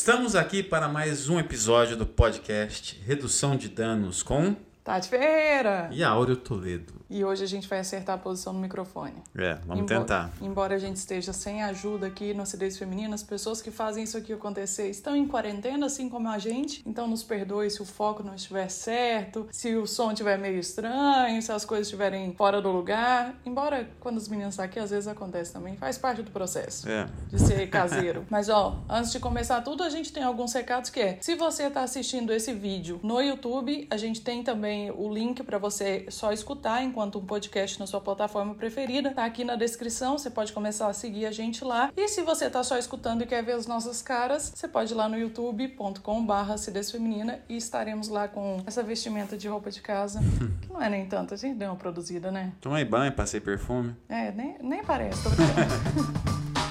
Estamos aqui para mais um episódio do podcast Redução de Danos com Tati Ferreira! e Áureo Toledo. E hoje a gente vai acertar a posição no microfone. É, vamos Embo- tentar. Embora a gente esteja sem ajuda aqui no Acidez Feminina, as pessoas que fazem isso aqui acontecer estão em quarentena, assim como a gente. Então nos perdoe se o foco não estiver certo, se o som estiver meio estranho, se as coisas estiverem fora do lugar. Embora quando os meninos estão aqui, às vezes acontece também. Faz parte do processo É. de ser caseiro. Mas ó, antes de começar tudo, a gente tem alguns recados que é: se você tá assistindo esse vídeo no YouTube, a gente tem também o link para você só escutar enquanto um podcast na sua plataforma preferida. Tá aqui na descrição, você pode começar a seguir a gente lá. E se você tá só escutando e quer ver as nossas caras, você pode ir lá no youtube.com/barra feminina e estaremos lá com essa vestimenta de roupa de casa, que não é nem tanto, a gente deu uma produzida, né? Tomei banho, passei perfume. É, nem, nem parece, tô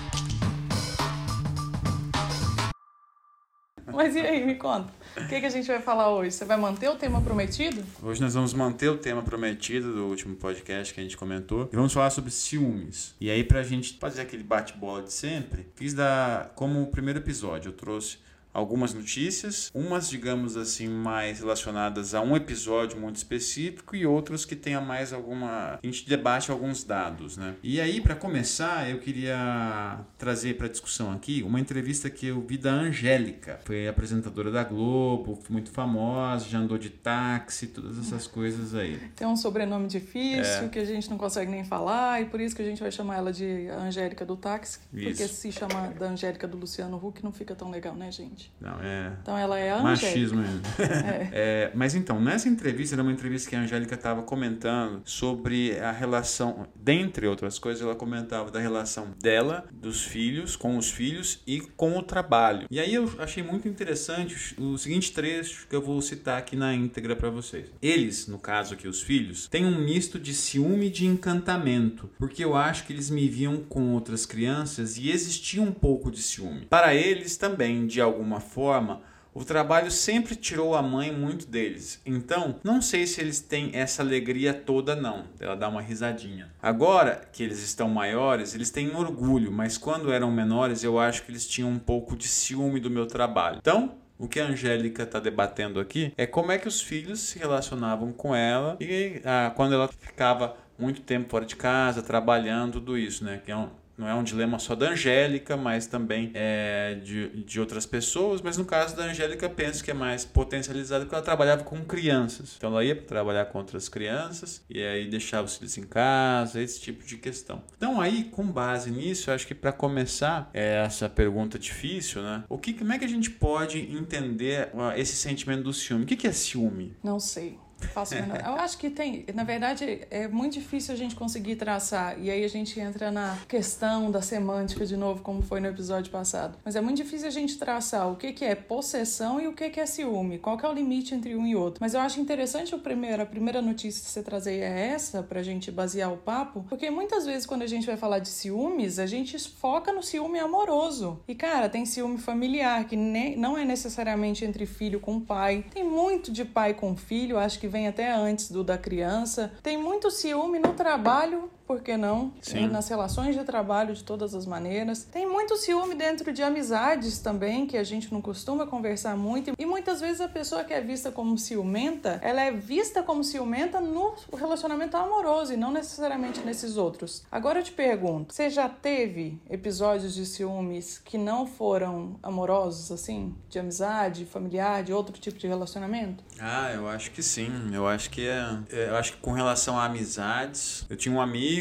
Mas e aí, me conta. O que, que a gente vai falar hoje? Você vai manter o tema prometido? Hoje nós vamos manter o tema prometido do último podcast que a gente comentou e vamos falar sobre ciúmes. E aí, pra gente fazer aquele bate-bola de sempre, fiz da como o primeiro episódio. Eu trouxe algumas notícias, umas, digamos assim, mais relacionadas a um episódio muito específico e outras que tenha mais alguma. A gente debate alguns dados, né? E aí, para começar, eu queria trazer para discussão aqui uma entrevista que eu vi da Angélica. Foi apresentadora da Globo, muito famosa, já andou de táxi, todas essas coisas aí. Tem um sobrenome difícil É. que a gente não consegue nem falar, e por isso que a gente vai chamar ela de Angélica do táxi. Porque Isso. se chamar da Angélica do Luciano Huck não fica tão legal, né, gente? Não, é. Então ela é a Angélica. Machismo ainda. É, mas então, nessa entrevista, era uma entrevista que a Angélica estava comentando sobre a relação, dentre outras coisas, ela comentava da relação dela, dos filhos, com os filhos e com o trabalho. E aí eu achei muito interessante o o seguinte trecho que eu vou citar aqui na íntegra para vocês. Eles, no caso aqui os filhos, têm um misto de ciúme e de encantamento, porque eu acho que eles me viam com outras crianças e existia um pouco de ciúme. Para eles também, de alguma forma, o trabalho sempre tirou a mãe muito deles. Então, não sei se eles têm essa alegria toda não. Ela dá uma risadinha. Agora que eles estão maiores, eles têm orgulho, mas quando eram menores, eu acho que eles tinham um pouco de ciúme do meu trabalho. Então, o que a Angélica está debatendo aqui é como é que os filhos se relacionavam com ela e ah, quando ela ficava muito tempo fora de casa, trabalhando, tudo isso, né? Que é um, não é um dilema só da Angélica, mas também é de, de outras pessoas. Mas no caso da Angélica, penso que é mais potencializado porque ela trabalhava com crianças. Então ela ia trabalhar com outras crianças e aí deixava os filhos em casa, esse tipo de questão. Então aí, com base nisso, eu acho que para começar é essa pergunta difícil, né? O que, como é que a gente pode entender ah, esse sentimento do ciúme? O que, que é ciúme? Não sei. Faço menor- Eu acho que tem, na verdade, é muito difícil a gente conseguir traçar. E aí a gente entra na questão da semântica de novo, como foi no episódio passado. Mas é muito difícil a gente traçar o que, que é possessão e o que, que é ciúme. Qual que é o limite entre um e outro. Mas eu acho interessante o primeiro, a primeira notícia que você trazer é essa, pra gente basear o papo. Porque muitas vezes quando a gente vai falar de ciúmes, a gente foca no ciúme amoroso. E cara, tem ciúme familiar, que nem, não é necessariamente entre filho com pai. Tem muito de pai com filho, acho que vem até antes do da criança. Tem muito ciúme no trabalho, por que não? Sim. Nas relações de trabalho de todas as maneiras. Tem muito ciúme dentro de amizades também, que a gente não costuma conversar muito. E muitas vezes a pessoa que é vista como ciumenta, ela é vista como ciumenta no relacionamento amoroso e não necessariamente nesses outros. Agora eu te pergunto, você já teve episódios de ciúmes que não foram amorosos, assim? De amizade, familiar, de outro tipo de relacionamento? Ah, eu acho que sim. Eu acho que é. é, Eu acho que com relação a amizades, eu tinha um amigo,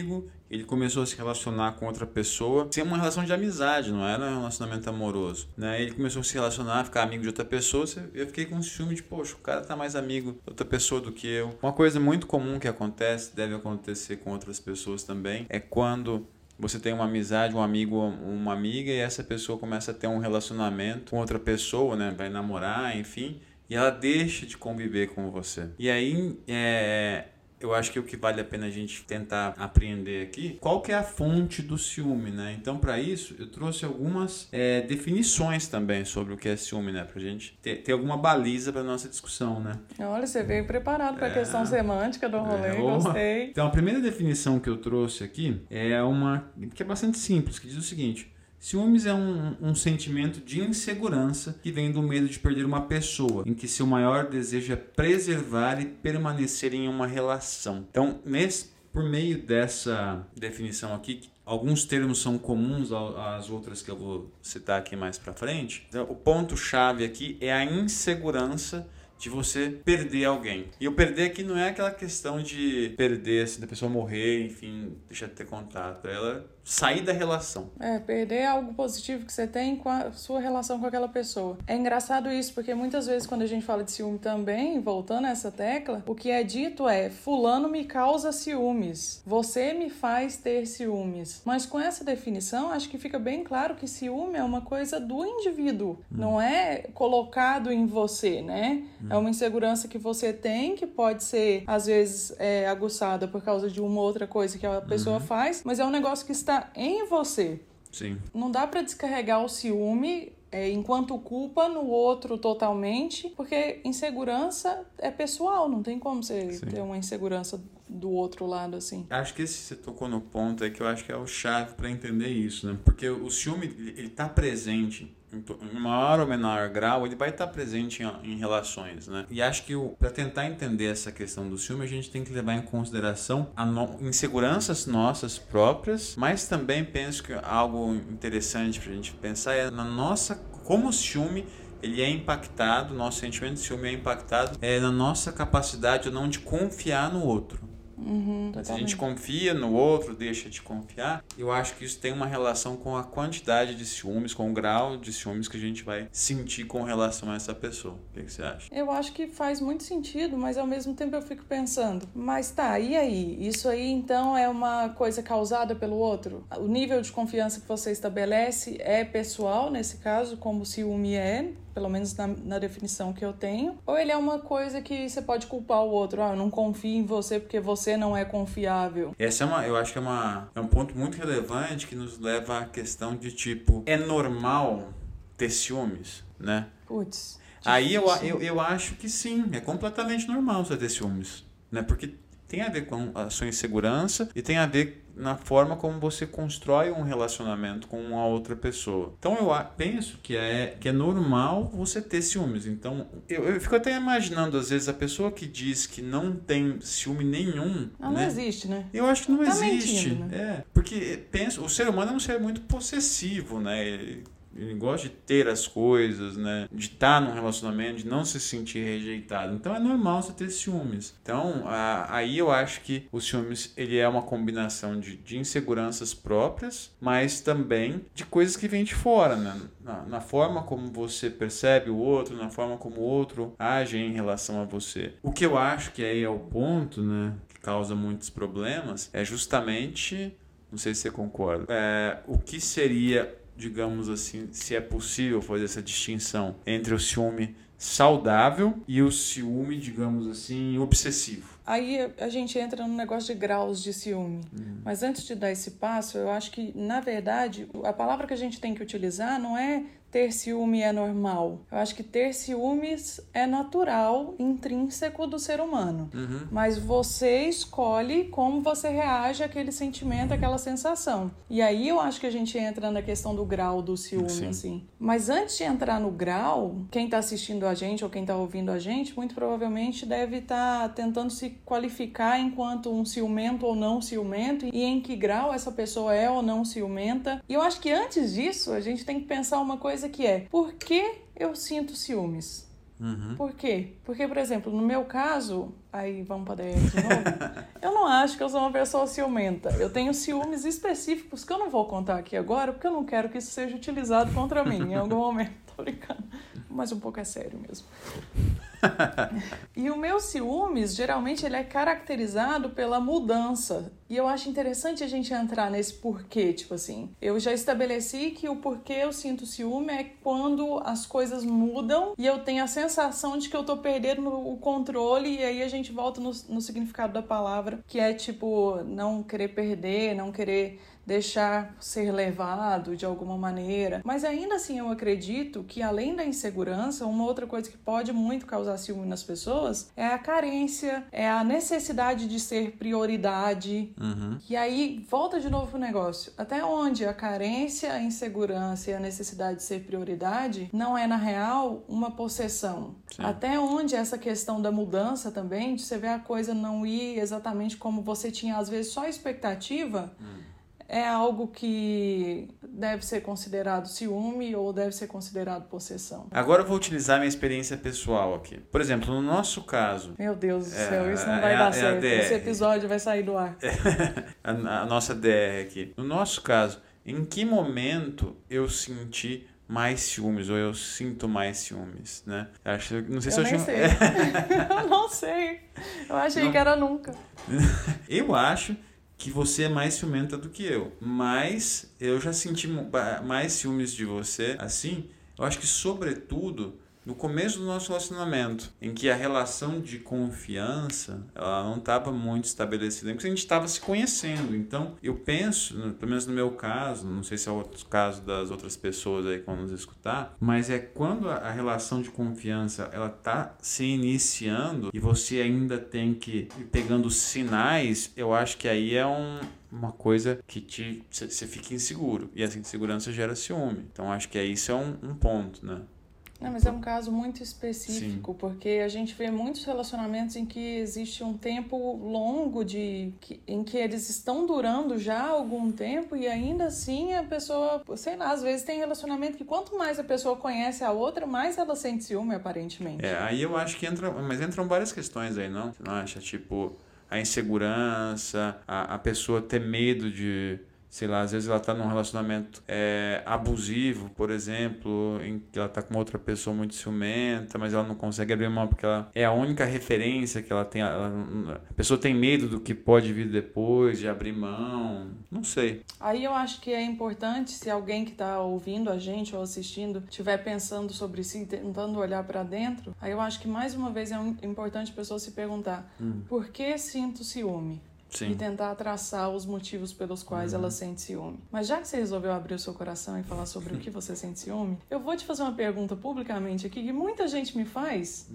ele começou a se relacionar com outra pessoa, sem uma relação de amizade, não era um relacionamento amoroso, né? Ele começou a se relacionar, ficar amigo de outra pessoa, eu fiquei com ciúme de, poxa, o cara tá mais amigo de outra pessoa do que eu. Uma coisa muito comum que acontece, deve acontecer com outras pessoas também, é quando você tem uma amizade, um amigo, uma amiga, e essa pessoa começa a ter um relacionamento com outra pessoa, né? Vai namorar, enfim, e ela deixa de conviver com você. E aí, é, eu acho que o que vale a pena a gente tentar apreender aqui, qual que é a fonte do ciúme, né? Então, para isso, eu trouxe algumas é, definições também sobre o que é ciúme, né? Pra gente ter, ter alguma baliza para nossa discussão, né? Olha, você veio preparado para a É. questão semântica do rolê, É, gostei. Então, a primeira definição que eu trouxe aqui é uma que é bastante simples, que diz o seguinte: Ciúmes é um, um sentimento de insegurança que vem do medo de perder uma pessoa, em que seu maior desejo é preservar e permanecer em uma relação. Então, nesse, por meio dessa definição aqui, alguns termos são comuns às outras que eu vou citar aqui mais para frente. Então, o ponto chave aqui é a insegurança de você perder alguém. E o perder aqui não é aquela questão de perder, assim, da pessoa morrer, enfim, deixar de ter contato. Ela sair da relação. É, perder algo positivo que você tem com a sua relação com aquela pessoa. É engraçado isso, porque muitas vezes quando a gente fala de ciúme também, voltando a essa tecla, o que é dito é: Fulano me causa ciúmes, você me faz ter ciúmes. Mas com essa definição, acho que fica bem claro que ciúme é uma coisa do indivíduo, hum. não é colocado em você, né? Hum. É uma insegurança que você tem, que pode ser, às vezes, é, aguçada por causa de uma outra coisa que a pessoa uhum. faz, mas é um negócio que está em você. Sim. Não dá para descarregar o ciúme é, enquanto culpa no outro totalmente, porque insegurança é pessoal, não tem como você Sim. ter uma insegurança do outro lado assim. Acho que esse você tocou no ponto é que eu acho que é o chave para entender isso, né? Porque o ciúme ele tá presente em maior ou menor grau, ele vai estar presente em, em relações, né? E acho que para tentar entender essa questão do ciúme, a gente tem que levar em consideração no, inseguranças nossas próprias, mas também penso que algo interessante para a gente pensar é na nossa como o ciúme ele é impactado, nosso sentimento de ciúme é impactado é na nossa capacidade ou não de confiar no outro. Uhum, Se a gente confia no outro, deixa de confiar, eu acho que isso tem uma relação com a quantidade de ciúmes, com o grau de ciúmes que a gente vai sentir com relação a essa pessoa. O que, que você acha? Eu acho que faz muito sentido, mas ao mesmo tempo eu fico pensando, mas tá, e aí? Isso aí então é uma coisa causada pelo outro? O nível de confiança que você estabelece é pessoal, nesse caso, como o ciúme é, pelo menos na, na, definição que eu tenho, ou ele é uma coisa que você pode culpar o outro, ah, eu não confio em você porque você não é confiável. Essa é uma, eu acho que é, uma, é um ponto muito relevante que nos leva à questão de tipo, é normal ter ciúmes, né? Putz. Aí eu, eu, eu acho que sim, é completamente normal você ter ciúmes, né? Porque tem a ver com a sua insegurança e tem a ver na forma como você constrói um relacionamento com uma outra pessoa. Então eu penso que é, que é normal você ter ciúmes. Então eu, eu fico até imaginando, às vezes, a pessoa que diz que não tem ciúme nenhum. Não, né? não existe, né? Eu acho que não tá existe. Mentindo, né? É. Porque penso, o ser humano é um ser muito possessivo, né? Ele, ele gosta de ter as coisas, né? De estar num relacionamento, de não se sentir rejeitado. Então é normal você ter ciúmes. Então a, aí eu acho que o ciúmes ele é uma combinação de, de inseguranças próprias, mas também de coisas que vêm de fora, né? Na, na, forma como você percebe o outro, na forma como o outro age em relação a você. O que eu acho que aí é o ponto, né? Que causa muitos problemas é justamente não sei se você concorda. É, o que seria digamos assim, se é possível fazer essa distinção entre o ciúme saudável e o ciúme, digamos assim, obsessivo. Aí a gente entra no negócio de graus de ciúme. Uhum. Mas antes de dar esse passo, eu acho que, na verdade, a palavra que a gente tem que utilizar não é ter ciúme é normal. Eu acho que ter ciúmes é natural, intrínseco do ser humano. Uhum. Mas você escolhe como você reage àquele sentimento, àquela sensação. E aí eu acho que a gente entra na questão do grau do ciúme, Sim. assim. Mas antes de entrar no grau, quem está assistindo a gente ou quem está ouvindo a gente, muito provavelmente deve estar tá tentando se qualificar enquanto um ciumento ou não ciumento e em que grau essa pessoa é ou não ciumenta. E eu acho que antes disso, a gente tem que pensar uma coisa coisa que é: por que eu sinto ciúmes? Uhum. Por quê? Porque, por exemplo, no meu caso, aí vamos para dentro de novo, eu não acho que eu sou uma pessoa ciumenta. Eu tenho ciúmes específicos que eu não vou contar aqui agora, porque eu não quero que isso seja utilizado contra mim em algum momento. Tô brincando. Mas um pouco é sério mesmo. e o meu ciúmes, geralmente, ele é caracterizado pela mudança. E eu acho interessante a gente entrar nesse porquê, tipo assim. Eu já estabeleci que o porquê eu sinto ciúme é quando as coisas mudam e eu tenho a sensação de que eu tô perdendo o controle, e aí a gente volta no, no significado da palavra, que é tipo não querer perder, não querer deixar ser levado de alguma maneira. Mas ainda assim eu acredito que além da insegurança, uma outra coisa que pode muito causar ciúme nas pessoas é a carência, é a necessidade de ser prioridade. Uhum. E aí volta de novo pro negócio. Até onde a carência, a insegurança e a necessidade de ser prioridade não é na real uma possessão. Sim. Até onde essa questão da mudança também, de você ver a coisa não ir exatamente como você tinha às vezes só expectativa. É algo que deve ser considerado ciúme ou deve ser considerado possessão. Agora eu vou utilizar minha experiência pessoal aqui. Por exemplo, no nosso caso, Meu Deus do É, céu, isso não é vai a- dar é certo. Esse episódio vai sair do ar. a, a nossa DR aqui. No nosso caso, em que momento eu senti mais ciúmes ou eu sinto mais ciúmes, né? Acho, não sei se Eu eu, tinha- sei. eu não sei. Eu achei Não. que era nunca. Eu acho que você é mais ciumenta do que eu, mas eu já senti mais ciúmes de você, assim. Eu acho que sobretudo no começo do nosso relacionamento, em que a relação de confiança ela não estava muito estabelecida, porque a gente estava se conhecendo. Então, eu penso, no- pelo menos no meu caso, não sei se é o caso das outras pessoas aí que vão nos escutar, mas é quando a, relação de confiança ela tá se iniciando e você ainda tem que ir pegando sinais, eu acho que aí é um uma coisa que te você fica inseguro e essa insegurança gera ciúme. Então acho que aí isso é um, um ponto, né? Não, mas é um caso muito específico, porque a gente vê muitos relacionamentos em que existe um tempo longo de que- em que eles estão durando já algum tempo e ainda assim a pessoa, sei lá, às vezes tem relacionamento que quanto mais a pessoa conhece a outra, mais ela sente ciúme, aparentemente. É, aí eu acho que entra, mas entram várias questões aí, não? Você não acha? Tipo, a insegurança, a, a pessoa ter medo de, sei lá, às vezes ela tá num relacionamento é, abusivo, por exemplo, em que ela tá com outra pessoa muito ciumenta, mas ela não consegue abrir mão porque ela é a única referência que ela tem. ela- a pessoa tem medo do que pode vir depois, de abrir mão. Não sei. Aí eu acho que é importante, se alguém que está ouvindo a gente ou assistindo estiver pensando sobre si, tentando olhar para dentro, aí eu acho que mais uma vez é importante a pessoa se perguntar: por que sinto ciúme? E Sim. tentar traçar os motivos pelos quais ela sente ciúme. Mas já que você resolveu abrir o seu coração e falar sobre o que você sente ciúme, eu vou te fazer uma pergunta publicamente aqui que muita gente me faz.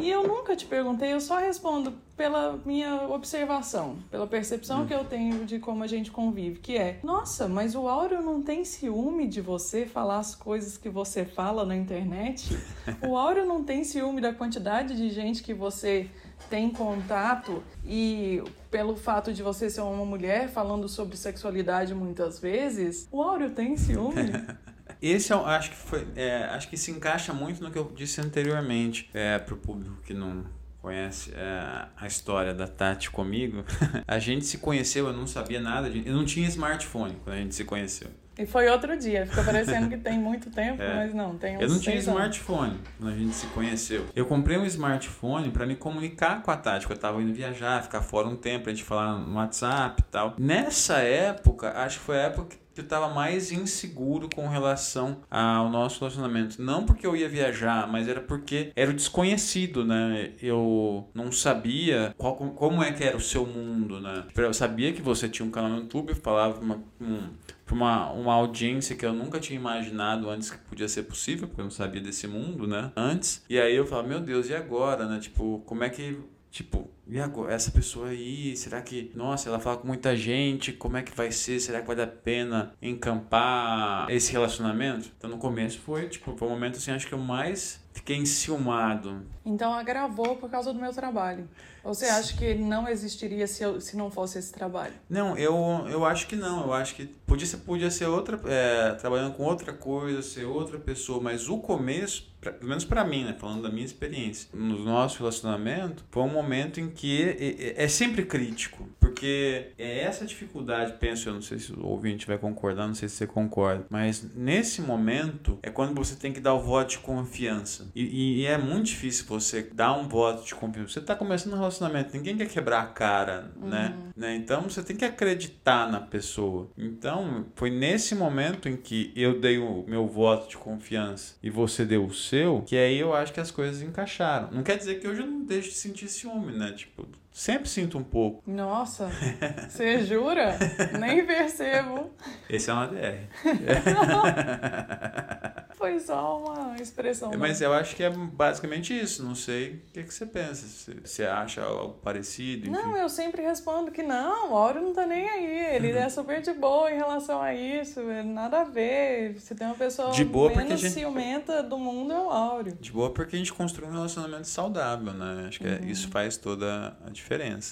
E eu nunca te perguntei, eu só respondo pela minha observação, pela percepção que eu tenho de como a gente convive, que é: nossa, mas o Áureo não tem ciúme de você falar as coisas que você fala na internet? O Áureo não tem ciúme da quantidade de gente que você tem contato e pelo fato de você ser uma mulher falando sobre sexualidade muitas vezes, o Áureo tem ciúme? Esse eu acho que foi, é, acho que se encaixa muito no que eu disse anteriormente, é, para o público que não conhece é, a história da Tati comigo. a gente se conheceu, eu não sabia nada de, eu não tinha smartphone quando a gente se conheceu. E foi outro dia, fica parecendo que tem muito tempo, É. mas não, tem uns Eu não tinha seis anos. smartphone quando a gente se conheceu. Eu comprei um smartphone para me comunicar com a Tati, porque eu tava indo viajar, ficar fora um tempo, a gente falar no WhatsApp e tal. Nessa época, acho que foi a época que eu tava mais inseguro com relação ao nosso relacionamento. Não porque eu ia viajar, mas era porque era o desconhecido, né? Eu não sabia qual, como é que era o seu mundo, né? Eu sabia que você tinha um canal no YouTube, eu falava uma, um, para uma, uma audiência que eu nunca tinha imaginado antes que podia ser possível, porque eu não sabia desse mundo, né? Antes. E aí eu falava, meu Deus, e agora, né? Tipo, como é que. Tipo, e agora? Essa pessoa aí, será que. Nossa, ela fala com muita gente, como é que vai ser? Será que vai dar pena encampar esse relacionamento? Então no começo foi, tipo, foi um momento assim, acho que eu mais fiquei enciumado. Então agravou por causa do meu trabalho. Você acha que não existiria se, eu, se não fosse esse trabalho? Não, eu, eu acho que não. Eu acho que podia ser, podia ser outra. é, trabalhando com outra coisa, ser outra pessoa, mas o começo, pra- pelo menos pra mim, né? Falando da minha experiência, no nosso relacionamento, foi um momento em que é, é- é sempre crítico. Porque é essa dificuldade, penso, eu não sei se o ouvinte vai concordar, não sei se você concorda, mas nesse momento é quando você tem que dar o voto de confiança. E, e- é muito difícil você dar um voto de confiança. Você tá começando um relacionamento, ninguém quer quebrar a cara, né? né? Então você tem que acreditar na pessoa. Então foi nesse momento em que eu dei o meu voto de confiança e você deu o seu, que aí eu acho que as coisas encaixaram. Não quer dizer que hoje eu não deixe de sentir ciúme, né? Tipo, Sempre sinto um pouco. Nossa, você jura? Nem percebo. Esse é uma DR. Foi só uma expressão. Mas eu acho que é basicamente isso. Não sei o que, que você pensa. Você acha algo parecido? Enfim. Não, eu sempre respondo que não, o Áureo não tá nem aí. Ele é super de boa em relação a isso. Nada a ver. Se tem uma pessoa de boa menos gente... ciumenta do mundo, é o Áureo. De boa porque a gente construiu um relacionamento saudável, né? Acho que é, uhum. isso faz toda a diferença.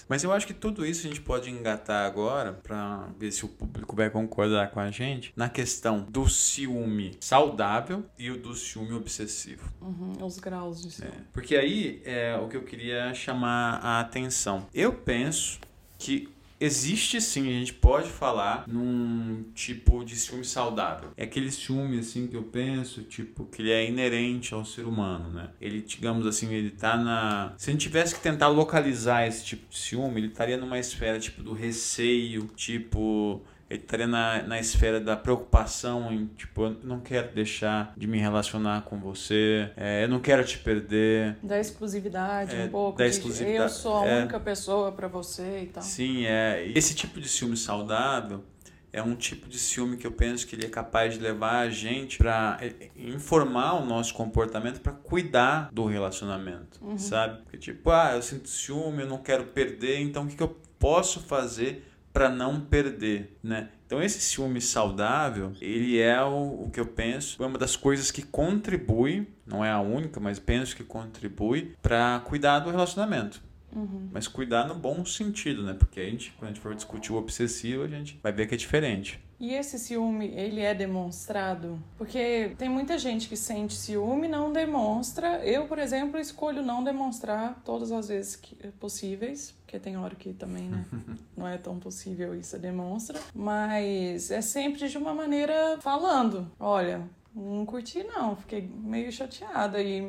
Mas eu acho que tudo isso a gente pode engatar agora para ver se o público vai concordar com a gente na questão do ciúme saudável e o do ciúme obsessivo. Uhum, os graus de ciúme. É, porque aí é o que eu queria chamar a atenção. Eu penso que Existe sim, a gente pode falar num tipo de ciúme saudável. É aquele ciúme assim que eu penso, tipo, que ele é inerente ao ser humano, né? Ele, digamos assim, ele tá na. Se a gente tivesse que tentar localizar esse tipo de ciúme, ele estaria numa esfera tipo do receio, tipo ele estaria na, na esfera da preocupação em, tipo, eu não quero deixar de me relacionar com você, é, eu não quero te perder. Da exclusividade, é, um pouco. Da exclusividade. eu sou a é, única pessoa para você e tal. Sim, é. Esse tipo de ciúme saudável é um tipo de ciúme que eu penso que ele é capaz de levar a gente para é, informar o nosso comportamento para cuidar do relacionamento, uhum. sabe? Porque, tipo, ah, eu sinto ciúme, eu não quero perder, então o que, que eu posso fazer para não perder, né? Então esse ciúme saudável, ele é o, o que eu penso, é uma das coisas que contribui, não é a única, mas penso que contribui para cuidar do relacionamento. Uhum. Mas cuidar no bom sentido, né? Porque a gente, quando a gente for discutir o obsessivo, a gente vai ver que é diferente. E esse ciúme, ele é demonstrado? Porque tem muita gente que sente ciúme e não demonstra. Eu, por exemplo, escolho não demonstrar todas as vezes que possíveis, porque tem hora que também né, não é tão possível isso, demonstra. Mas é sempre de uma maneira falando: olha, não curti, não. Fiquei meio chateada e,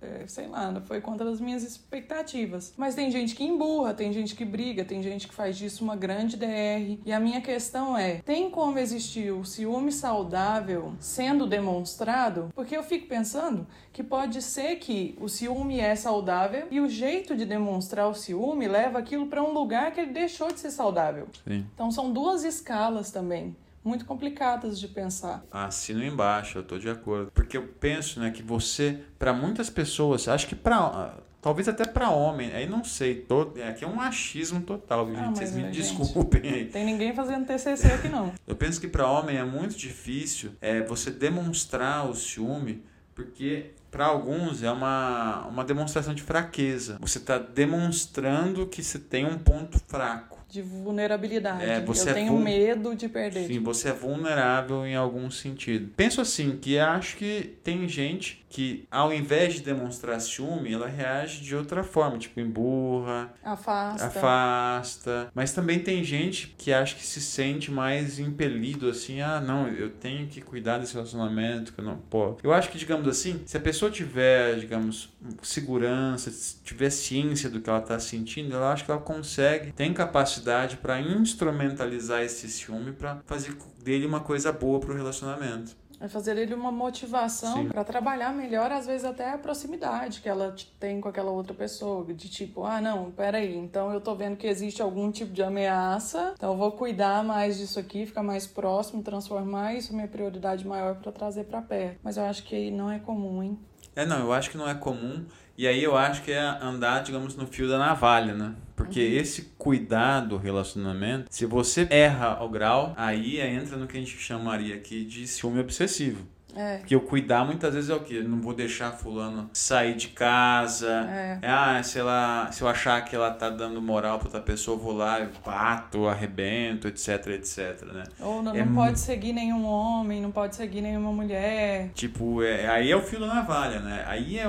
é, sei lá, não foi contra as minhas expectativas. Mas tem gente que emburra, tem gente que briga, tem gente que faz disso uma grande DR. E a minha questão é: tem como existir o ciúme saudável sendo demonstrado? Porque eu fico pensando que pode ser que o ciúme é saudável e o jeito de demonstrar o ciúme leva aquilo para um lugar que ele deixou de ser saudável. Sim. Então são duas escalas também muito complicadas de pensar. Assino embaixo, eu tô de acordo. Porque eu penso, né, que você, para muitas pessoas, acho que para Talvez até para homem, aí não sei, todo, aqui é um achismo total, ah, gente, vocês me gente, desculpem. Tem ninguém fazendo TCC aqui não. eu penso que para homem é muito difícil é, você demonstrar o ciúme, porque para alguns é uma, uma demonstração de fraqueza. Você está demonstrando que você tem um ponto fraco de vulnerabilidade. É, você eu é tenho medo de perder. Sim, você é vulnerável em algum sentido. Penso assim, que acho que tem gente que ao invés de demonstrar ciúme, ela reage de outra forma, tipo emburra, afasta. afasta. Mas também tem gente que acha que se sente mais impelido assim, ah, não, eu tenho que cuidar desse relacionamento, que eu não, pô. Eu acho que digamos assim, se a pessoa tiver, digamos, segurança, tiver ciência do que ela está sentindo, eu acho que ela consegue, tem capacidade para instrumentalizar esse ciúme para fazer dele uma coisa boa para o relacionamento. É fazer ele uma motivação para trabalhar melhor, às vezes até a proximidade que ela tem com aquela outra pessoa. De tipo, ah, não, peraí, então eu tô vendo que existe algum tipo de ameaça, então eu vou cuidar mais disso aqui, ficar mais próximo, transformar isso minha prioridade maior para trazer para perto. Mas eu acho que não é comum, hein? É, não, eu acho que não é comum. E aí eu acho que é andar, digamos, no fio da navalha, né? Porque uhum. esse cuidado do relacionamento, se você erra ao grau, aí entra no que a gente chamaria aqui de ciúme obsessivo. É. Porque o cuidar muitas vezes é o quê? não vou deixar fulano sair de casa. É. Ah, se, ela, se eu achar que ela tá dando moral pra outra pessoa, eu vou lá, eu bato, arrebento, etc, etc, né? Ou não, é não pode seguir nenhum homem, não pode seguir nenhuma mulher. Tipo, é, aí é o fio da navalha, né? Aí é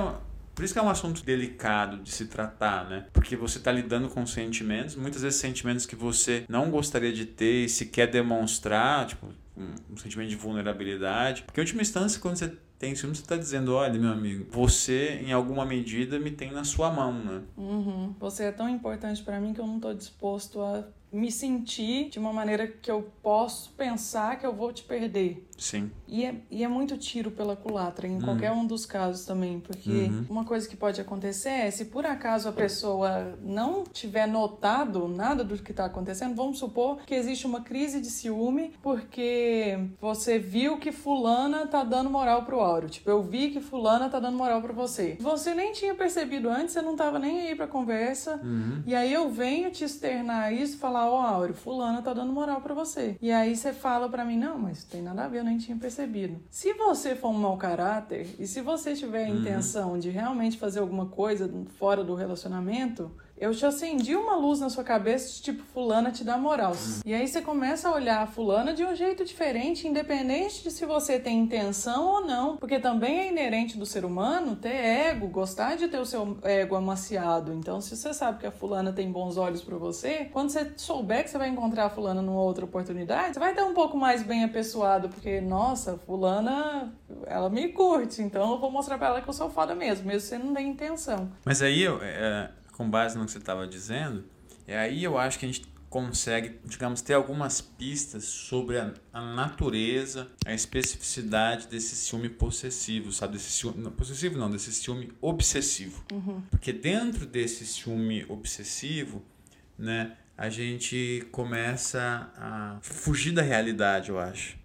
por isso que é um assunto delicado de se tratar, né? Porque você está lidando com sentimentos, muitas vezes sentimentos que você não gostaria de ter e se quer demonstrar, tipo, um, sentimento de vulnerabilidade. Porque, em última instância, quando você tem ciúme, você está dizendo, olha, meu amigo, você, em alguma medida, me tem na sua mão, né? Uhum. Você é tão importante para mim que eu não estou disposto a me sentir de uma maneira que eu posso pensar que eu vou te perder. Sim. E é, e é muito tiro pela culatra, em qualquer um dos casos também, porque Uhum. uma coisa que pode acontecer é, se por acaso a pessoa não tiver notado nada do que está acontecendo, vamos supor que existe uma crise de ciúme porque você viu que fulana tá dando moral pro Áureo. Tipo, eu vi que fulana tá dando moral pra você. Você nem tinha percebido antes, você não tava nem aí pra conversa. Uhum. E aí eu venho te externar isso e falar, ó, Áureo, fulana tá dando moral pra você. E aí você fala pra mim, não, mas tem nada a ver, eu nem tinha percebido. Se você for um mau caráter e se você tiver a intenção de realmente fazer alguma coisa fora do relacionamento, eu te acendi uma luz na sua cabeça de tipo, fulana te dá moral. E aí você começa a olhar a fulana de um jeito diferente, independente de se você tem intenção ou não. Porque também é inerente do ser humano ter ego, gostar de ter o seu ego amaciado. Então, se você sabe que a fulana tem bons olhos pra você, quando você souber que você vai encontrar a fulana numa outra oportunidade, você vai estar um pouco mais bem apessoado, porque, nossa, fulana, ela me curte, então eu vou mostrar pra ela que eu sou foda mesmo, mesmo se você não tem intenção. Mas aí, eu, é, com base no que você estava dizendo, é aí eu acho que a gente consegue, digamos, ter algumas pistas sobre a, a natureza, a especificidade desse ciúme possessivo, sabe? Desse ciúme, não, possessivo não, desse ciúme obsessivo. Porque dentro desse ciúme obsessivo, né, a gente começa a fugir da realidade, eu acho,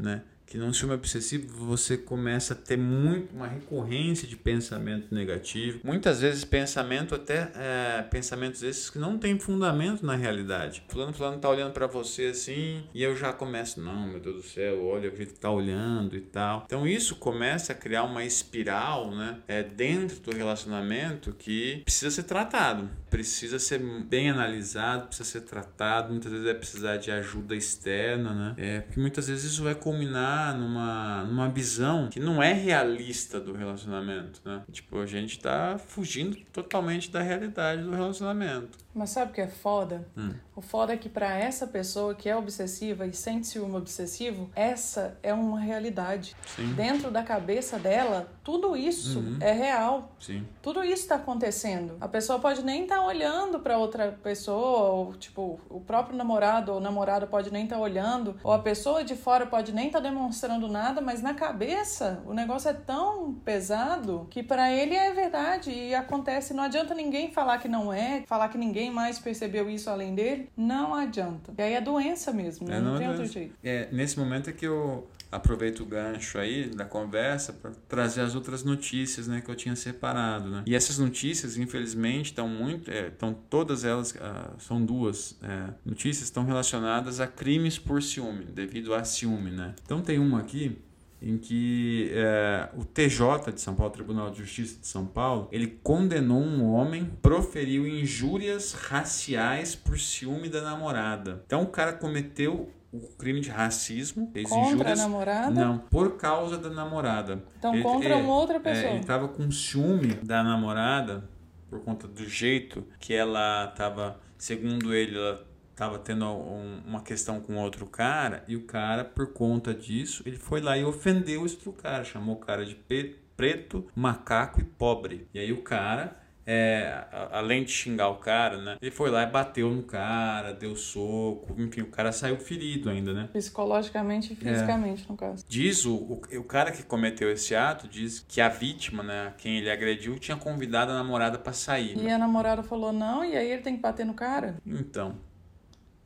né? Que num ciúme obsessivo você começa a ter muito uma recorrência de pensamento negativo, muitas vezes pensamento até é, pensamentos esses que não têm fundamento na realidade. Fulano, fulano tá olhando para você assim e eu já começo, não, meu Deus do céu, olha o jeito que tá olhando e tal. Então isso começa a criar uma espiral, né, é, dentro do relacionamento que precisa ser tratado, precisa ser bem analisado, precisa ser tratado. Muitas vezes vai precisar de ajuda externa, né? É, porque muitas vezes isso vai culminar numa, numa visão que não é realista do relacionamento, né? Tipo, a gente tá fugindo totalmente da realidade do relacionamento. Mas sabe o que é foda? Hum. O foda é que pra essa pessoa que é obsessiva e sente ciúme obsessivo, essa é uma realidade. Sim. Dentro da cabeça dela, tudo isso Uhum. é real. Sim. Tudo isso está acontecendo. A pessoa pode nem estar olhando para outra pessoa, ou tipo, o próprio namorado ou namorada pode nem estar olhando, ou a pessoa de fora pode nem estar demonstrando nada, mas na cabeça o negócio é tão pesado que para ele é verdade e acontece. Não adianta ninguém falar que não é, falar que ninguém mais percebeu isso além dele. Não adianta. E aí é doença mesmo, É, não, não tem é outro doença. jeito. É, nesse momento é que eu aproveito o gancho aí da conversa para trazer as outras notícias, né, que eu tinha separado, né? E essas notícias, infelizmente, estão muito, estão todas elas, ah, são duas é, notícias estão relacionadas a crimes por ciúme, devido a ciúme, né? Então tem uma aqui em que é, o TJ de São Paulo, Tribunal de Justiça de São Paulo, ele condenou um homem, proferiu injúrias raciais por ciúme da namorada. Então o cara cometeu o crime de racismo, fez Contra a injúrias. namorada? Não, por causa da namorada. Então Ele- contra é, uma outra é, pessoa. ele tava com ciúme da namorada por conta do jeito que ela tava, segundo ele, ela tava tendo um- uma questão com outro cara e o cara, por conta disso, ele foi lá e ofendeu esse outro cara, chamou o cara de preto, macaco e pobre. E aí o cara é, além de xingar o cara, né? Ele foi lá e bateu no cara, deu soco, enfim, o cara saiu ferido ainda, né? Psicologicamente e fisicamente, no caso. Diz o, o, o cara que cometeu esse ato, diz que a vítima, né, quem ele agrediu, tinha convidado a namorada para sair. E a namorada falou não, e aí ele tem que bater no cara? Então,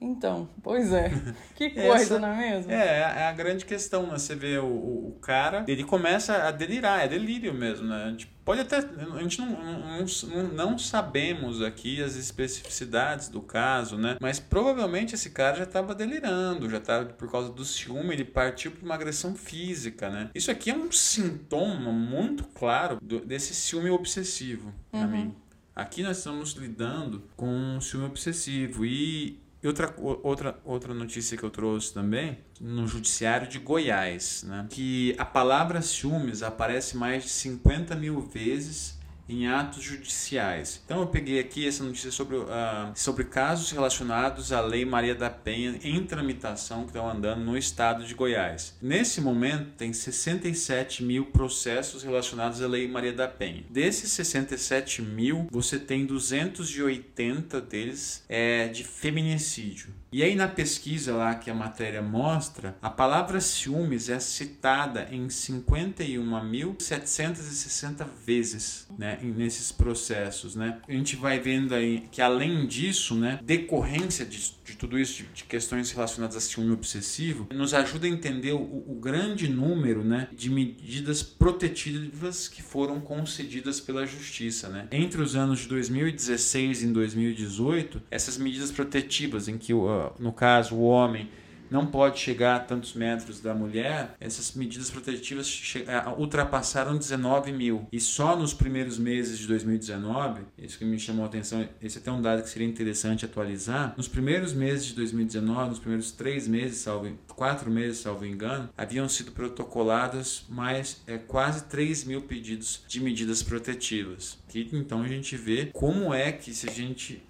Então, pois é. Que Essa- coisa, não é mesmo? é, é a grande questão, né? Você vê o, o, o cara, ele começa a delirar, é delírio mesmo, né? A gente pode até, a gente não, não, não, sabemos aqui as especificidades do caso, né? Mas provavelmente esse cara já estava delirando, já estava por causa do ciúme, ele partiu para uma agressão física, né? Isso aqui é um sintoma muito claro do- desse ciúme obsessivo, para mim. Aqui nós estamos lidando com um ciúme obsessivo e e outra, outra, outra notícia que eu trouxe também, no judiciário de Goiás, né? que a palavra ciúmes aparece mais de 50 mil vezes em atos judiciais. Então eu peguei aqui essa notícia sobre, uh, sobre casos relacionados à Lei Maria da Penha em tramitação que estão andando no estado de Goiás. Nesse momento tem 67 mil processos relacionados à Lei Maria da Penha. Desses 67 mil, você tem 280 deles é, de feminicídio. E aí na pesquisa lá que a matéria mostra, a palavra ciúmes é citada em 51.760 vezes, né, nesses processos, né? A gente vai vendo aí que além disso, né, decorrência de, de tudo isso, de, de, questões relacionadas a ciúme obsessivo, nos ajuda a entender o, o grande número, né, de medidas protetivas que foram concedidas pela justiça, né? Entre os anos de 2016 e 2018, essas medidas protetivas em que o no caso, o homem não pode chegar a tantos metros da mulher, essas medidas protetivas é, ultrapassaram 19 mil. E só nos primeiros meses de 2019, isso que me chamou a atenção, esse é até um dado que seria interessante atualizar, nos primeiros meses de 2019, nos primeiros três meses, salvo, quatro meses, salvo engano, haviam sido protocoladas mais é, quase 3 mil pedidos de medidas protetivas. E, então a gente vê como é que se a gente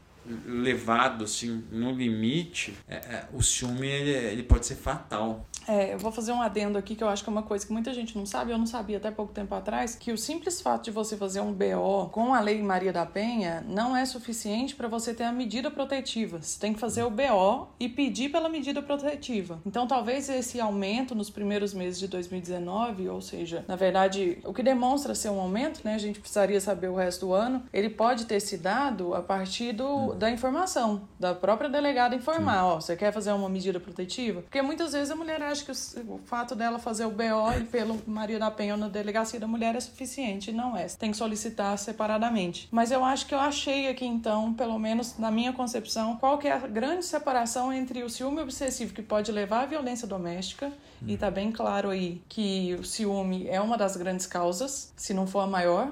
levado assim no limite, é, é, o ciúme ele, ele pode ser fatal. É, eu vou fazer um adendo aqui que eu acho que é uma coisa que muita gente não sabe, eu não sabia até pouco tempo atrás, que o simples fato de você fazer um BO com a Lei Maria da Penha não é suficiente para você ter a medida protetiva. Você tem que fazer o BO e pedir pela medida protetiva. Então, talvez esse aumento nos primeiros meses de 2019, ou seja, na verdade, o que demonstra ser um aumento, né? A gente precisaria saber o resto do ano, ele pode ter se dado a partir do, hum. Da informação, da própria delegada informar, ó, você quer fazer uma medida protetiva? Porque muitas vezes a mulher acho que o, o, fato dela fazer o BO e pelo Maria da Penha na delegacia da mulher é suficiente. Não é. Tem que solicitar separadamente. Mas eu acho que eu achei aqui, então, pelo menos na minha concepção, qual que é a grande separação entre o ciúme obsessivo que pode levar à violência doméstica, hum. e tá bem claro aí que o ciúme é uma das grandes causas, se não for a maior,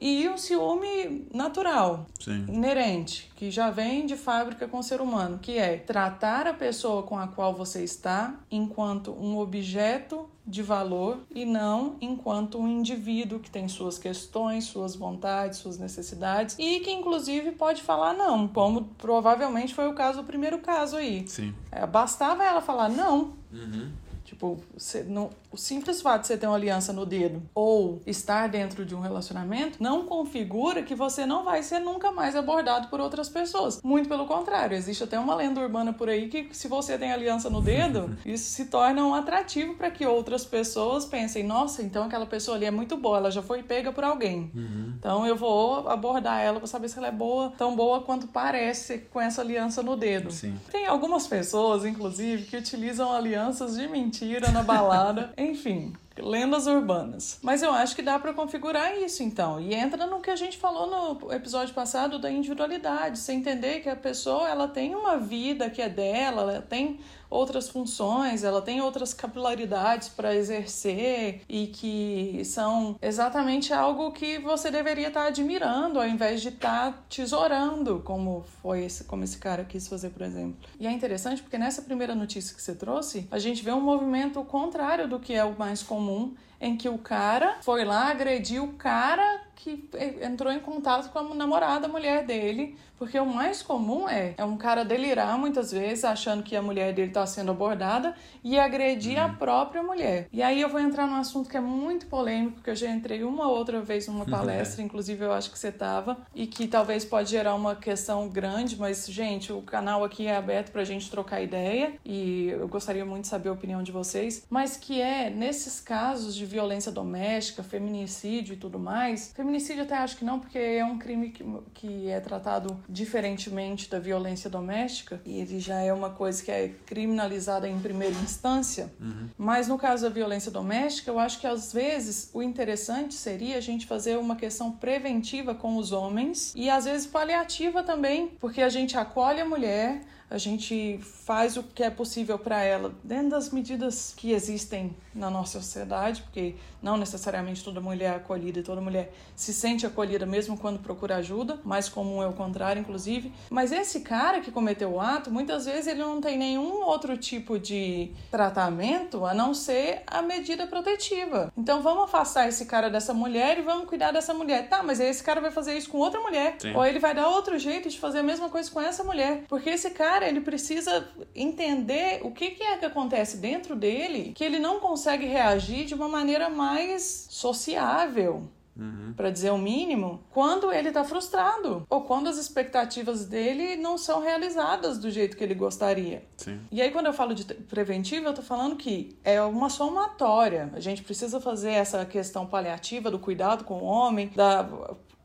e o ciúme natural, Sim. inerente, que já vem de fábrica com o ser humano, que é tratar a pessoa com a qual você está enquanto um objeto de valor e não enquanto um indivíduo que tem suas questões, suas vontades, suas necessidades e que inclusive pode falar não, como provavelmente foi o caso do primeiro caso aí. Sim. É, bastava ela falar não. Uhum. Tipo, você não, o simples fato de você ter uma aliança no dedo ou estar dentro de um relacionamento não configura que você não vai ser nunca mais abordado por outras pessoas. Muito pelo contrário, existe até uma lenda urbana por aí que se você tem aliança no dedo, isso se torna um atrativo para que outras pessoas pensem: nossa, então aquela pessoa ali é muito boa, ela já foi pega por alguém. Uhum. Então eu vou abordar ela para saber se ela é boa, tão boa quanto parece com essa aliança no dedo. Sim. Tem algumas pessoas, inclusive, que utilizam alianças de mentira mentira na balada, enfim lendas urbanas. Mas eu acho que dá para configurar isso então. E entra no que a gente falou no episódio passado da individualidade, você entender que a pessoa ela tem uma vida que é dela, ela tem outras funções, ela tem outras capilaridades para exercer e que são exatamente algo que você deveria estar tá admirando ao invés de estar tá tesourando, como foi esse, como esse cara quis fazer, por exemplo. E é interessante porque nessa primeira notícia que você trouxe, a gente vê um movimento contrário do que é o mais comum, em que o cara foi lá agredir o cara que entrou em contato com a namorada, a mulher dele, porque o mais comum é, é um cara delirar muitas vezes, achando que a mulher dele está sendo abordada e agredir uhum. a própria mulher. E aí eu vou entrar num assunto que é muito polêmico, que eu já entrei uma outra vez numa palestra, inclusive eu acho que você estava, e que talvez pode gerar uma questão grande, mas, gente, o canal aqui é aberto pra gente trocar ideia e eu gostaria muito de saber a opinião de vocês, mas que é, nesses casos de violência doméstica, feminicídio e tudo mais, feminicídio até acho que não, porque é um crime que, que é tratado diferentemente da violência doméstica, e ele já é uma coisa que é criminalizada em primeira instância. Uhum. Mas no caso da violência doméstica, eu acho que às vezes o interessante seria a gente fazer uma questão preventiva com os homens e às vezes paliativa também, porque a gente acolhe a mulher, a gente faz o que é possível para ela, dentro das medidas que existem na nossa sociedade, porque não necessariamente toda mulher é acolhida e toda mulher se sente acolhida mesmo quando procura ajuda, mais comum é o contrário, inclusive. Mas esse cara que cometeu o ato, muitas vezes ele não tem nenhum outro tipo de tratamento a não ser a medida protetiva. Então vamos afastar esse cara dessa mulher e vamos cuidar dessa mulher. Tá, mas aí esse cara vai fazer isso com outra mulher. Sim. Ou ele vai dar outro jeito de fazer a mesma coisa com essa mulher. Porque esse cara, ele precisa entender o que, que é que acontece dentro dele que ele não consegue reagir de uma maneira mais sociável. Uhum. para dizer o mínimo, quando ele está frustrado ou quando as expectativas dele não são realizadas do jeito que ele gostaria. Sim. E aí, quando eu falo de preventivo, eu estou falando que é uma somatória. A gente precisa fazer essa questão paliativa do cuidado com o homem, da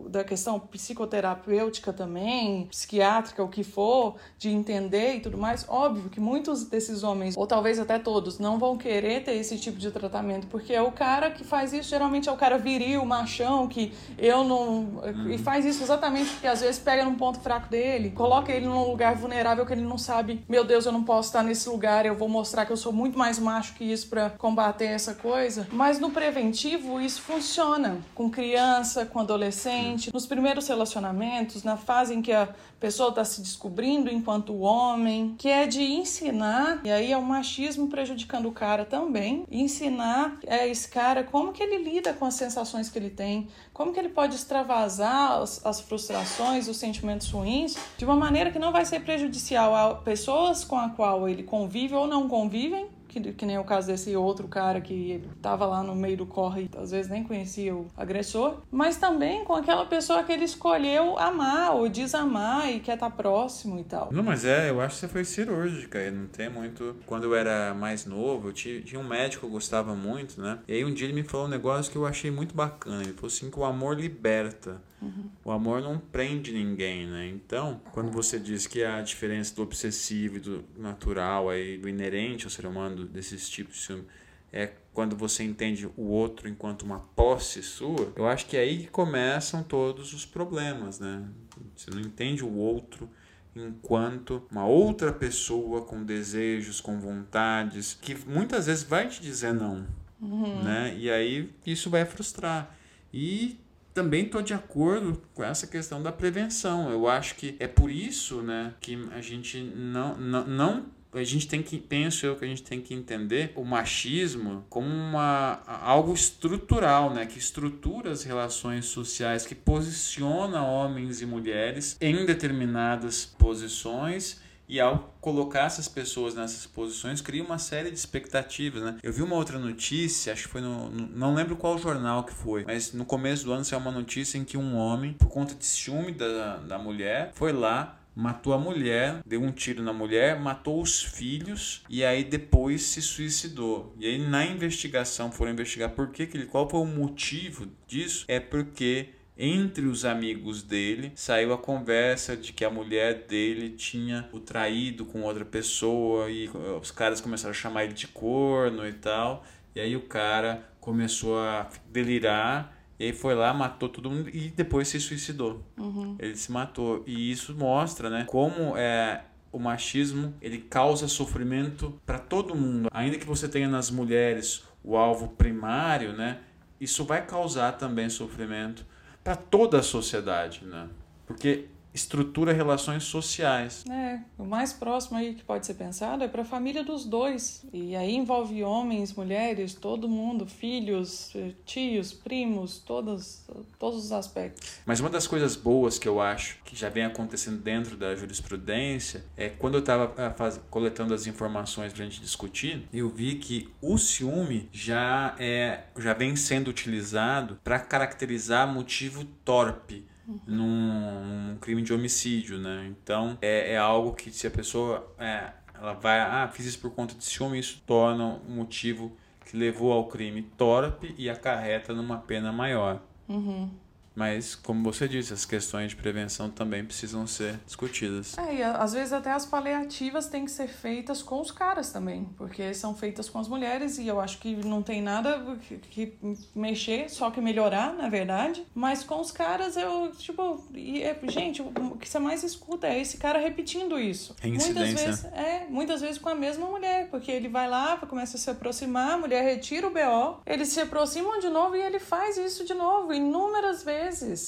da questão psicoterapêutica também, psiquiátrica, o que for, de entender e tudo mais, óbvio que muitos desses homens, ou talvez até todos, não vão querer ter esse tipo de tratamento, porque é o cara que faz isso, geralmente é o cara viril, machão, que eu não. Uhum. E faz isso exatamente porque às vezes pega num ponto fraco dele, coloca ele num lugar vulnerável que ele não sabe, meu Deus, eu não posso estar nesse lugar, eu vou mostrar que eu sou muito mais macho que isso para combater essa coisa. Mas no preventivo, isso funciona com criança, com adolescente nos primeiros relacionamentos, na fase em que a pessoa está se descobrindo enquanto homem, que é de ensinar, e aí é o machismo prejudicando o cara também, ensinar é, esse cara como que ele lida com as sensações que ele tem, como que ele pode extravasar as, as frustrações, os sentimentos ruins, de uma maneira que não vai ser prejudicial a pessoas com a qual ele convive ou não convivem, que, que nem o caso desse outro cara que tava lá no meio do corre às vezes nem conhecia o agressor, mas também com aquela pessoa que ele escolheu amar ou desamar e quer estar tá próximo e tal. Não, mas é, eu acho que você foi cirúrgica, não tem muito. Quando eu era mais novo, eu tinha, tinha um médico que eu gostava muito, né? E aí um dia ele me falou um negócio que eu achei muito bacana. Ele falou assim que o amor liberta. Uhum. O amor não prende ninguém, né? Então, quando você diz que a diferença do obsessivo e do natural, aí, do inerente ao ser humano, desses tipos de ciúme, é quando você entende o outro enquanto uma posse sua, eu acho que é aí que começam todos os problemas, né? Você não entende o outro enquanto uma outra pessoa com desejos, com vontades, que muitas vezes vai te dizer não, uhum. né? E aí isso vai frustrar. E também estou de acordo com essa questão da prevenção. Eu acho que é por isso né, que a gente não, não, não a gente tem que penso eu que a gente tem que entender o machismo como uma algo estrutural, né, que estrutura as relações sociais, que posiciona homens e mulheres em determinadas posições e ao colocar essas pessoas nessas posições, cria uma série de expectativas, né? Eu vi uma outra notícia, acho que foi no, no, Não lembro qual jornal que foi, mas no começo do ano saiu uma notícia em que um homem, por conta de ciúme da, da mulher, foi lá matou a mulher, deu um tiro na mulher, matou os filhos e aí depois se suicidou. E aí na investigação foram investigar por que, que ele, qual foi o motivo disso? É porque entre os amigos dele saiu a conversa de que a mulher dele tinha o traído com outra pessoa e os caras começaram a chamar ele de corno e tal. E aí o cara começou a delirar e aí foi lá, matou todo mundo e depois se suicidou. Uhum. Ele se matou. E isso mostra, né, como é o machismo ele causa sofrimento para todo mundo. Ainda que você tenha nas mulheres o alvo primário, né, isso vai causar também sofrimento para toda a sociedade, né? Porque estrutura relações sociais. É, o mais próximo aí que pode ser pensado é para a família dos dois. E aí envolve homens, mulheres, todo mundo, filhos, tios, primos, todos, todos os aspectos. Mas uma das coisas boas que eu acho que já vem acontecendo dentro da jurisprudência é quando eu estava ah, coletando as informações para a gente discutir, eu vi que o ciúme já é já vem sendo utilizado para caracterizar motivo torpe num, num, crime de homicídio, né? Então é, é algo que se a pessoa é, ela vai, ah, fiz isso por conta de ciúme, isso torna um motivo que levou ao crime torpe e acarreta numa pena maior. Uhum. Mas, como você disse, as questões de prevenção também precisam ser discutidas. É, e às vezes até as paliativas têm que ser feitas com os caras também, porque são feitas com as mulheres e eu acho que não tem nada que, que mexer, só que melhorar, na verdade. Mas com os caras, eu, tipo, e é, gente, o que você mais escuta é esse cara repetindo isso. Muitas vezes, é, muitas vezes com a mesma mulher, porque ele vai lá, começa a se aproximar, a mulher retira o BO, eles se aproximam de novo e ele faz isso de novo, inúmeras vezes.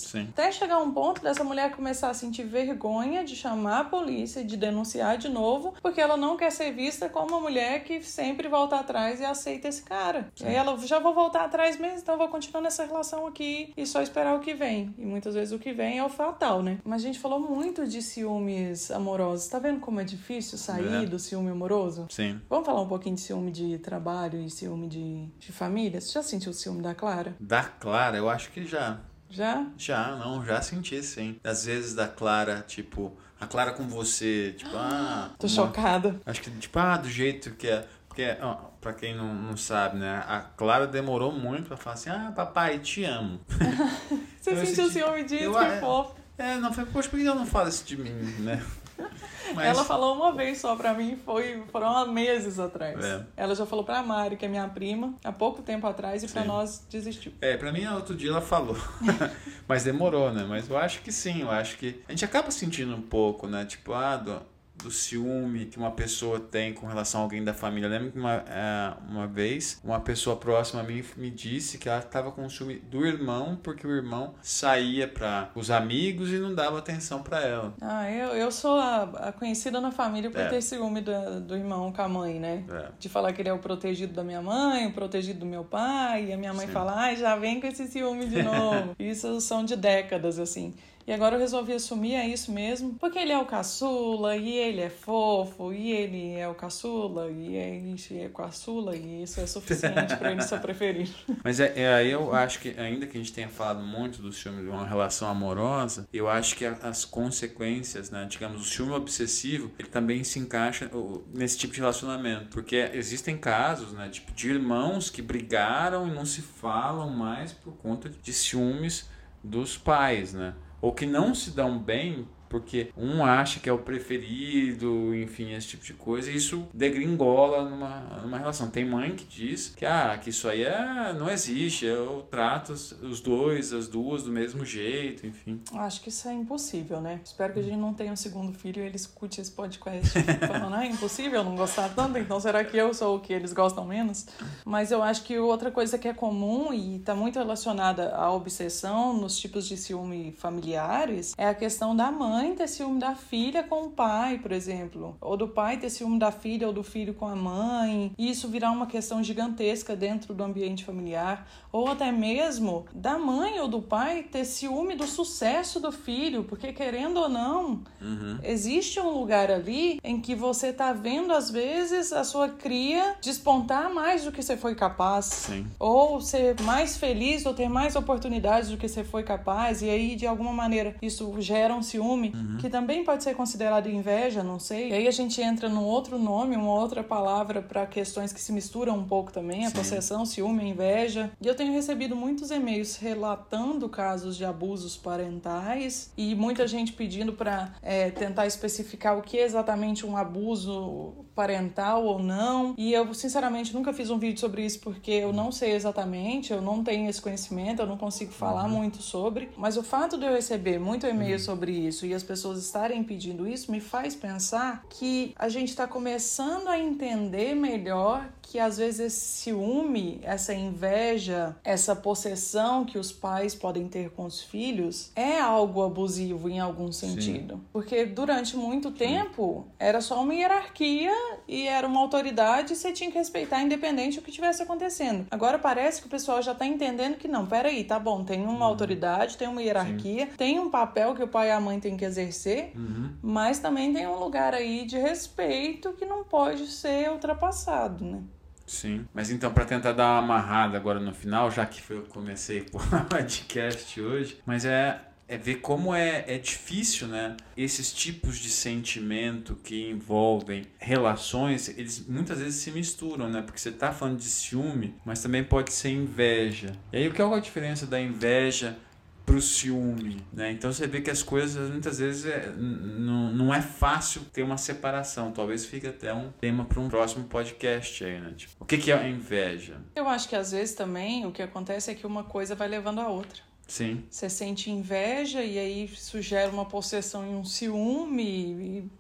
Sim. Até chegar um ponto dessa mulher começar a sentir vergonha de chamar a polícia, de denunciar de novo, porque ela não quer ser vista como uma mulher que sempre volta atrás e aceita esse cara. Sim. E aí ela, já vou voltar atrás mesmo, então vou continuar nessa relação aqui e só esperar o que vem. E muitas vezes o que vem é o fatal, né? Mas a gente falou muito de ciúmes amorosos. Tá vendo como é difícil sair é. do ciúme amoroso? Sim. Vamos falar um pouquinho de ciúme de trabalho e ciúme de, de família? Você já sentiu o ciúme da Clara? Da Clara, eu acho que já. Já? Já, não, já senti sim. Às vezes da Clara, tipo, a Clara com você, tipo, ah. Tô uma... chocada. Acho que, tipo, ah, do jeito que é. Porque, ó, pra quem não, não sabe, né? A Clara demorou muito pra falar assim: ah, papai, te amo. você sentiu ciúme disso, eu, que é, fofo. É, não, foi, poxa, por que ela não fala isso de mim, né? Mas... Ela falou uma vez só pra mim, foi, foram há meses atrás. É. Ela já falou pra Mari, que é minha prima, há pouco tempo atrás, e sim. pra nós desistiu. É, pra mim, outro dia ela falou. Mas demorou, né? Mas eu acho que sim, eu acho que. A gente acaba sentindo um pouco, né? Tipo, ah, do do ciúme que uma pessoa tem com relação a alguém da família. Eu lembro que uma, é, uma vez, uma pessoa próxima a mim me disse que ela estava com ciúme do irmão, porque o irmão saía para os amigos e não dava atenção para ela. Ah, eu, eu sou a, a conhecida na família por é. ter ciúme do, do irmão com a mãe, né? É. De falar que ele é o protegido da minha mãe, o protegido do meu pai, e a minha mãe Sim. fala, ai, já vem com esse ciúme de novo. Isso são de décadas, assim. E agora eu resolvi assumir, é isso mesmo. Porque ele é o caçula, e ele é fofo, e ele é o caçula, e ele é caçula, e isso é suficiente para ele ser preferido. Mas é, é, eu acho que, ainda que a gente tenha falado muito do ciúme de uma relação amorosa, eu acho que as consequências, né, digamos, o ciúme obsessivo, ele também se encaixa nesse tipo de relacionamento. Porque existem casos, né, tipo, de irmãos que brigaram e não se falam mais por conta de ciúmes dos pais, né? Ou que não se dão bem porque um acha que é o preferido, enfim, esse tipo de coisa, e isso degringola numa, numa relação. Tem mãe que diz que, ah, que isso aí é, não existe, eu trato os dois, as duas do mesmo jeito, enfim. Acho que isso é impossível, né? Espero que a gente não tenha um segundo filho e ele escute esse podcast falando, ah, é impossível não gostar tanto, então será que eu sou o que eles gostam menos? Mas eu acho que outra coisa que é comum e está muito relacionada à obsessão nos tipos de ciúme familiares é a questão da mãe mãe ter ciúme da filha com o pai, por exemplo, ou do pai ter ciúme da filha ou do filho com a mãe, e isso virar uma questão gigantesca dentro do ambiente familiar, ou até mesmo da mãe ou do pai ter ciúme do sucesso do filho, porque querendo ou não, uhum. existe um lugar ali em que você tá vendo às vezes a sua cria despontar mais do que você foi capaz, Sim. ou ser mais feliz ou ter mais oportunidades do que você foi capaz, e aí de alguma maneira isso gera um ciúme uhum. que também pode ser considerado inveja, não sei. E aí a gente entra num outro nome, uma outra palavra para questões que se misturam um pouco também, a Sim. possessão, ciúme, inveja. E eu tenho recebido muitos e-mails relatando casos de abusos parentais e muita gente pedindo para é, tentar especificar o que é exatamente um abuso parental ou não. E eu, sinceramente, nunca fiz um vídeo sobre isso porque eu não sei exatamente, eu não tenho esse conhecimento, eu não consigo falar uhum. muito sobre. Mas o fato de eu receber muito e-mail uhum. sobre isso e as pessoas estarem pedindo isso me faz pensar que a gente está começando a entender melhor que às vezes esse ciúme, essa inveja, essa possessão que os pais podem ter com os filhos é algo abusivo em algum sentido. Sim. Porque durante muito tempo era só uma hierarquia e era uma autoridade e você tinha que respeitar independente do que estivesse acontecendo. Agora parece que o pessoal já está entendendo que não, peraí, tá bom, tem uma uhum. autoridade, tem uma hierarquia, Sim. tem um papel que o pai e a mãe têm que exercer, uhum. mas também tem um lugar aí de respeito que não pode ser ultrapassado, né? Sim. Mas então, para tentar dar uma amarrada agora no final, já que eu comecei com o podcast hoje, mas é, é ver como é, é difícil, né? Esses tipos de sentimento que envolvem relações, eles muitas vezes se misturam, né? Porque você tá falando de ciúme, mas também pode ser inveja. E aí, o que é a diferença da inveja pro ciúme, né? Então você vê que as coisas muitas vezes é, não é fácil ter uma separação. Talvez fique até um tema para um próximo podcast aí, né? Tipo, o que, que é inveja? Eu acho que às vezes também o que acontece é que uma coisa vai levando a outra. Sim. Você sente inveja e aí isso gera uma possessão e um ciúme e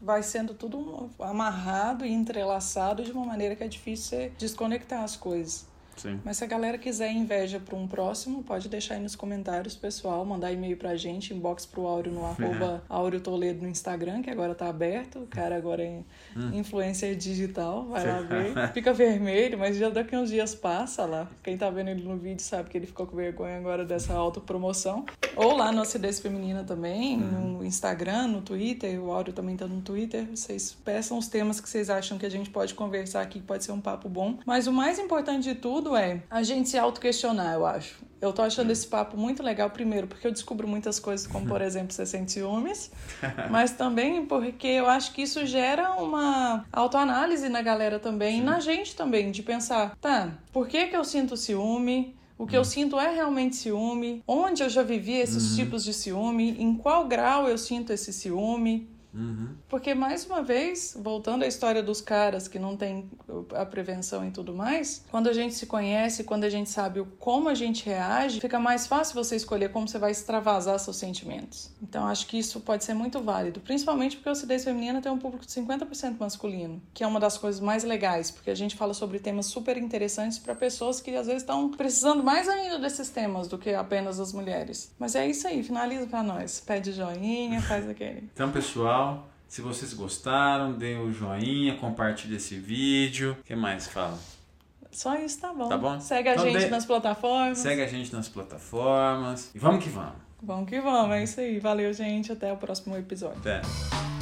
vai sendo tudo amarrado e entrelaçado de uma maneira que é difícil você desconectar as coisas. Sim. Mas se a galera quiser inveja para um próximo, pode deixar aí nos comentários, pessoal. Mandar e-mail pra gente, inbox pro Áureo no arroba Áureo Toledo no Instagram, que agora tá aberto. O cara agora é hum. influencer digital, vai lá ver. Fica vermelho, mas já daqui uns dias passa lá. Quem tá vendo ele no vídeo sabe que ele ficou com vergonha agora dessa autopromoção. Ou lá no Acidez Feminina também, uhum. no Instagram, no Twitter. O Áureo também tá no Twitter. Vocês peçam os temas que vocês acham que a gente pode conversar aqui, que pode ser um papo bom. Mas o mais importante de tudo é a gente se auto-questionar, eu acho. Eu tô achando esse papo muito legal, primeiro, porque eu descubro muitas coisas, como por exemplo, você sente ciúmes, mas também porque eu acho que isso gera uma autoanálise na galera também, Sim. e na gente também, de pensar, tá, por que que eu sinto ciúme? O que eu hum. sinto é realmente ciúme? Onde eu já vivi esses uhum. tipos de ciúme? Em qual grau eu sinto esse ciúme? Porque, mais uma vez, voltando à história dos caras que não tem a prevenção e tudo mais, quando a gente se conhece, quando a gente sabe como a gente reage, fica mais fácil você escolher como você vai extravasar seus sentimentos. Então, acho que isso pode ser muito válido, principalmente porque a acidez feminina tem um público de 50% masculino, que é uma das coisas mais legais, porque a gente fala sobre temas super interessantes para pessoas que às vezes estão precisando mais ainda desses temas do que apenas as mulheres. Mas é isso aí, finaliza para nós. Pede joinha, faz aquele. Então, pessoal, se vocês gostaram, dê o um joinha, compartilhe esse vídeo. O que mais fala? Só isso tá bom. Tá bom? Segue a então gente de... nas plataformas. Segue a gente nas plataformas. E vamos que vamos. Vamos que vamos, é isso aí. Valeu, gente. Até o próximo episódio. Até.